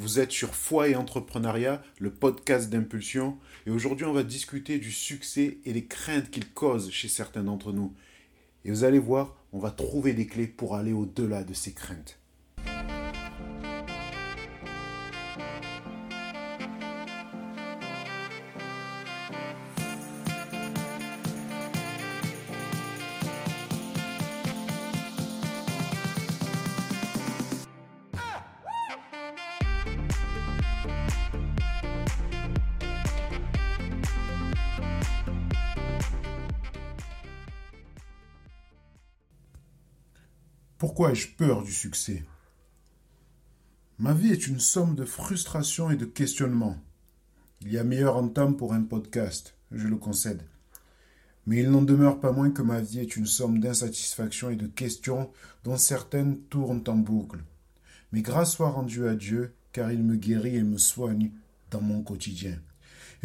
Vous êtes sur Foi et Entrepreneuriat, le podcast d'impulsion. Et aujourd'hui, on va discuter du succès et les craintes qu'il cause chez certains d'entre nous. Et vous allez voir, on va trouver des clés pour aller au-delà de ces craintes. Pourquoi ai-je peur du succès? Ma vie est une somme de frustrations et de questionnements. Il y a meilleur entame pour un podcast, je le concède. Mais il n'en demeure pas moins que ma vie est une somme d'insatisfactions et de questions dont certaines tournent en boucle. Mais grâce soit rendue à Dieu, car il me guérit et me soigne dans mon quotidien.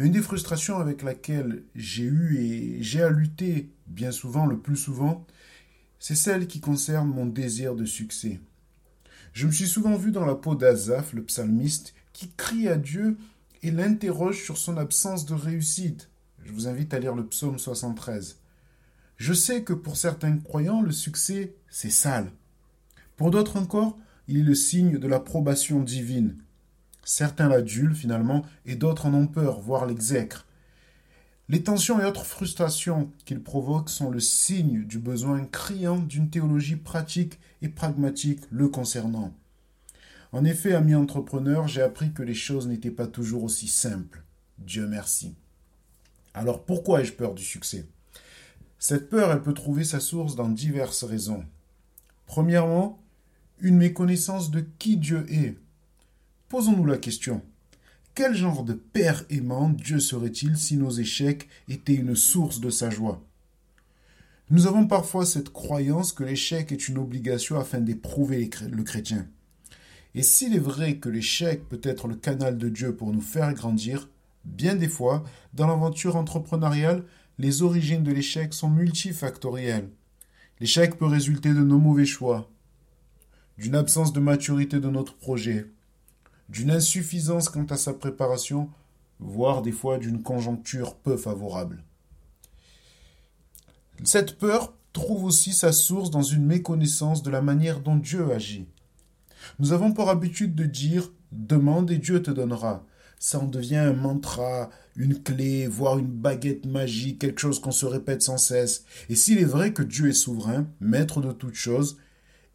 une des frustrations avec laquelle j'ai eu et j'ai à lutter bien souvent, le plus souvent, c'est celle qui concerne mon désir de succès. Je me suis souvent vu dans la peau d'Azaph, le psalmiste, qui crie à Dieu et l'interroge sur son absence de réussite. Je vous invite à lire le psaume 73. Je sais que pour certains croyants, le succès, c'est sale. Pour d'autres encore, il est le signe de l'approbation divine. Certains l'adulent finalement et d'autres en ont peur, voire l'exècrent. Les tensions et autres frustrations qu'il provoque sont le signe du besoin criant d'une théologie pratique et pragmatique le concernant. En effet, ami entrepreneur, j'ai appris que les choses n'étaient pas toujours aussi simples. Dieu merci. Alors pourquoi ai-je peur du succès? Cette peur, elle peut trouver sa source dans diverses raisons. Premièrement, une méconnaissance de qui Dieu est. Posons-nous la question. Quel genre de Père aimant Dieu serait-il si nos échecs étaient une source de sa joie? Nous avons parfois cette croyance que l'échec est une obligation afin d'éprouver le chrétien. Et s'il est vrai que l'échec peut être le canal de Dieu pour nous faire grandir, bien des fois, dans l'aventure entrepreneuriale, les origines de l'échec sont multifactorielles. L'échec peut résulter de nos mauvais choix, d'une absence de maturité de notre projet, d'une insuffisance quant à sa préparation, voire des fois d'une conjoncture peu favorable. Cette peur trouve aussi sa source dans une méconnaissance de la manière dont Dieu agit. Nous avons pour habitude de dire demande et Dieu te donnera. Ça en devient un mantra, une clé, voire une baguette magique, quelque chose qu'on se répète sans cesse. Et s'il est vrai que Dieu est souverain, maître de toutes choses,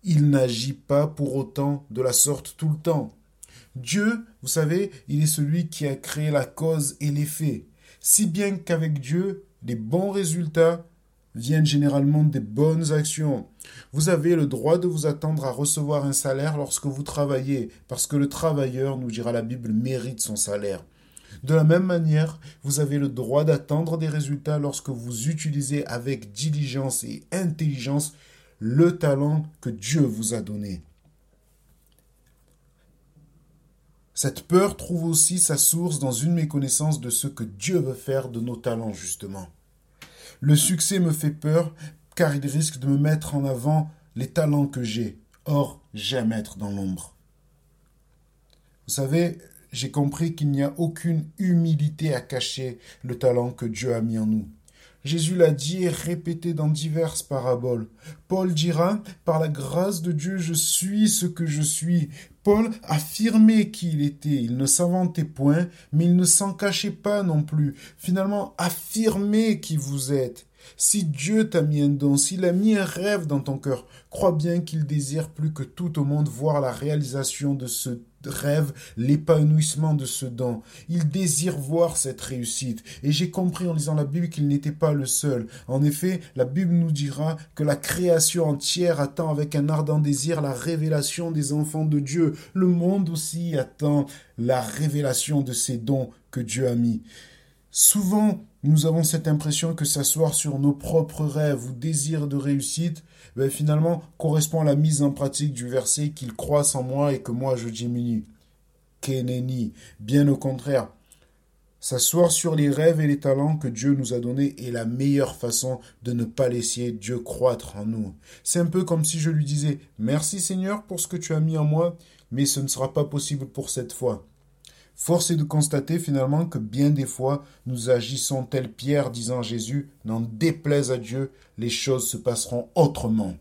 il n'agit pas pour autant de la sorte tout le temps. Dieu, vous savez, il est celui qui a créé la cause et l'effet. Si bien qu'avec Dieu, les bons résultats viennent généralement des bonnes actions. Vous avez le droit de vous attendre à recevoir un salaire lorsque vous travaillez, parce que le travailleur, nous dira la Bible, mérite son salaire. De la même manière, vous avez le droit d'attendre des résultats lorsque vous utilisez avec diligence et intelligence le talent que Dieu vous a donné. Cette peur trouve aussi sa source dans une méconnaissance de ce que Dieu veut faire de nos talents, justement. Le succès me fait peur car il risque de me mettre en avant les talents que j'ai. Or, j'aime être dans l'ombre. Vous savez, j'ai compris qu'il n'y a aucune humilité à cacher le talent que Dieu a mis en nous. Jésus l'a dit et répété dans diverses paraboles. Paul dira, par la grâce de Dieu, je suis ce que je suis. Paul affirmait qui il était. Il ne s'inventait point, mais il ne s'en cachait pas non plus. Finalement, affirmez qui vous êtes. Si Dieu t'a mis un don, s'il a mis un rêve dans ton cœur, crois bien qu'il désire plus que tout au monde voir la réalisation de ce rêve l'épanouissement de ce don. Il désire voir cette réussite. Et j'ai compris en lisant la Bible qu'il n'était pas le seul. En effet, la Bible nous dira que la création entière attend avec un ardent désir la révélation des enfants de Dieu. Le monde aussi attend la révélation de ces dons que Dieu a mis. Souvent, nous avons cette impression que s'asseoir sur nos propres rêves ou désirs de réussite, ben, finalement, correspond à la mise en pratique du verset qu'il croisse en moi et que moi je diminue. Keneni. Bien au contraire. S'asseoir sur les rêves et les talents que Dieu nous a donnés est la meilleure façon de ne pas laisser Dieu croître en nous. C'est un peu comme si je lui disais Merci Seigneur pour ce que tu as mis en moi. mais ce ne sera pas possible pour cette fois. Force est de constater finalement que bien des fois nous agissons tel Pierre disant Jésus, n'en déplaise à Dieu, les choses se passeront autrement.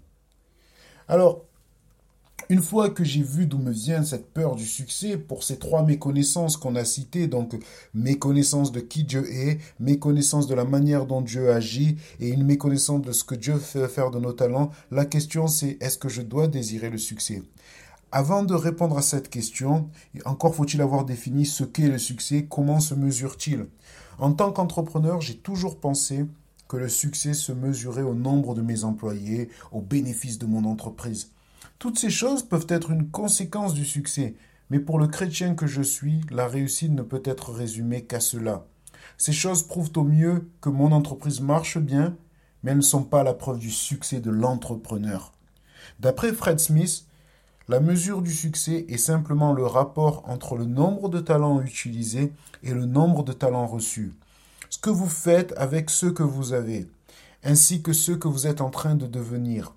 Alors, une fois que j'ai vu d'où me vient cette peur du succès pour ces trois méconnaissances qu'on a citées, donc méconnaissance de qui Dieu est, méconnaissance de la manière dont Dieu agit et une méconnaissance de ce que Dieu fait faire de nos talents, la question c'est est-ce que je dois désirer le succès? Avant de répondre à cette question, encore faut-il avoir défini ce qu'est le succès, comment se mesure-t-il? En tant qu'entrepreneur, j'ai toujours pensé que le succès se mesurait au nombre de mes employés, au bénéfice de mon entreprise. Toutes ces choses peuvent être une conséquence du succès, mais pour le chrétien que je suis, la réussite ne peut être résumée qu'à cela. Ces choses prouvent au mieux que mon entreprise marche bien, mais elles ne sont pas la preuve du succès de l'entrepreneur. D'après Fred Smith, la mesure du succès est simplement le rapport entre le nombre de talents utilisés et le nombre de talents reçus. Ce que vous faites avec ceux que vous avez, ainsi que ceux que vous êtes en train de devenir.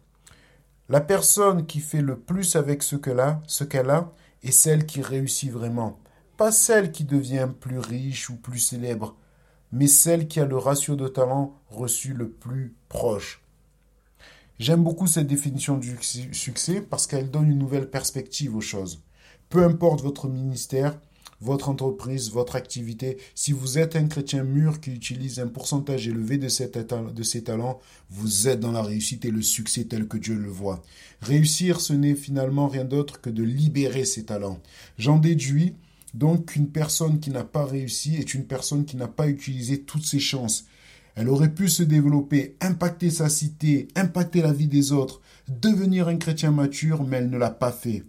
La personne qui fait le plus avec ce qu'elle a, ce qu'elle a, est celle qui réussit vraiment. Pas celle qui devient plus riche ou plus célèbre, mais celle qui a le ratio de talent reçu le plus proche. J'aime beaucoup cette définition du succès parce qu'elle donne une nouvelle perspective aux choses. Peu importe votre ministère, votre entreprise, votre activité. Si vous êtes un chrétien mûr qui utilise un pourcentage élevé de, ses talents, vous êtes dans la réussite et le succès tel que Dieu le voit. Réussir, ce n'est finalement rien d'autre que de libérer ses talents. J'en déduis donc qu'une personne qui n'a pas réussi est une personne qui n'a pas utilisé toutes ses chances. Elle aurait pu se développer, impacter sa cité, impacter la vie des autres, devenir un chrétien mature, mais elle ne l'a pas fait.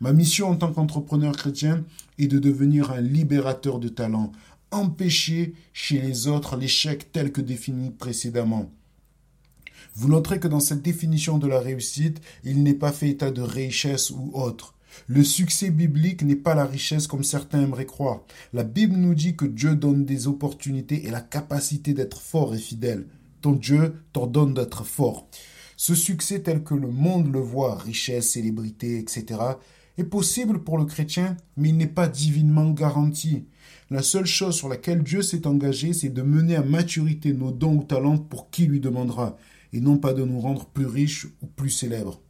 Ma mission en tant qu'entrepreneur chrétien est de devenir un libérateur de talent, empêcher chez les autres l'échec tel que défini précédemment. Vous noterez que dans cette définition de la réussite, il n'est pas fait état de richesse ou autre. Le succès biblique n'est pas la richesse comme certains aimeraient croire. La Bible nous dit que Dieu donne des opportunités et la capacité d'être fort et fidèle. Ton Dieu t'ordonne d'être fort. Ce succès tel que le monde le voit, richesse, célébrité, etc., est possible pour le chrétien, mais il n'est pas divinement garanti. La seule chose sur laquelle Dieu s'est engagé, c'est de mener à maturité nos dons ou talents pour qui lui demandera, et non pas de nous rendre plus riches ou plus célèbres.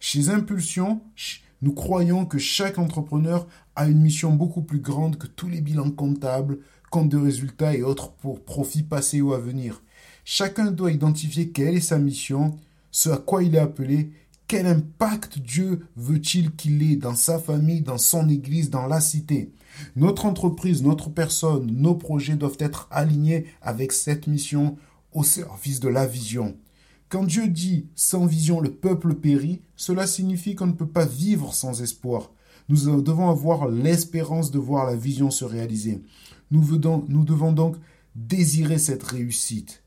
Chez Impulsion, nous croyons que chaque entrepreneur a une mission beaucoup plus grande que tous les bilans comptables, comptes de résultats et autres pour profits passés ou à venir. Chacun doit identifier quelle est sa mission, ce à quoi il est appelé quel impact Dieu veut-il qu'il ait dans sa famille, dans son église, dans la cité Notre entreprise, notre personne, nos projets doivent être alignés avec cette mission au service de la vision. Quand Dieu dit sans vision le peuple périt, cela signifie qu'on ne peut pas vivre sans espoir. Nous devons avoir l'espérance de voir la vision se réaliser. Nous, devons donc désirer cette réussite.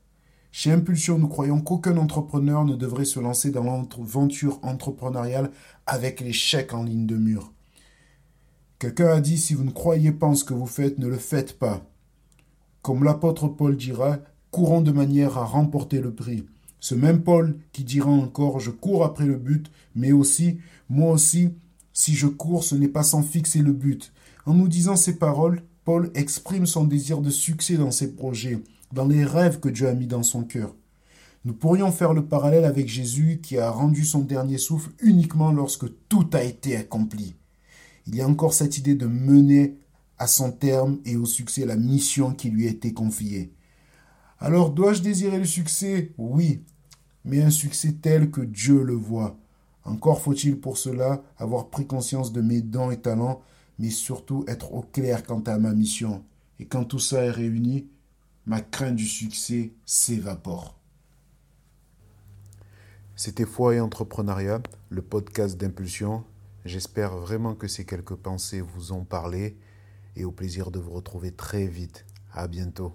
Chez Impulsion, nous croyons qu'aucun entrepreneur ne devrait se lancer dans l'aventure entrepreneuriale avec l'échec en ligne de mur. Quelqu'un a dit si vous ne croyez pas en ce que vous faites, ne le faites pas. Comme l'apôtre Paul dira, courons de manière à remporter le prix. Ce même Paul qui dira encore je cours après le but, mais aussi moi aussi, si je cours, ce n'est pas sans fixer le but. En nous disant ces paroles, Paul exprime son désir de succès dans ses projets dans les rêves que Dieu a mis dans son cœur. Nous pourrions faire le parallèle avec Jésus qui a rendu son dernier souffle uniquement lorsque tout a été accompli. Il y a encore cette idée de mener à son terme et au succès la mission qui lui a été confiée. Alors dois-je désirer le succès? Oui, mais un succès tel que Dieu le voit. Encore faut-il pour cela avoir pris conscience de mes dons et talents, mais surtout être au clair quant à ma mission. Et quand tout ça est réuni, ma crainte du succès s'évapore. C'était Foi et Entrepreneuriat, le podcast d'impulsion. J'espère vraiment que ces quelques pensées vous ont parlé et au plaisir de vous retrouver très vite. À bientôt.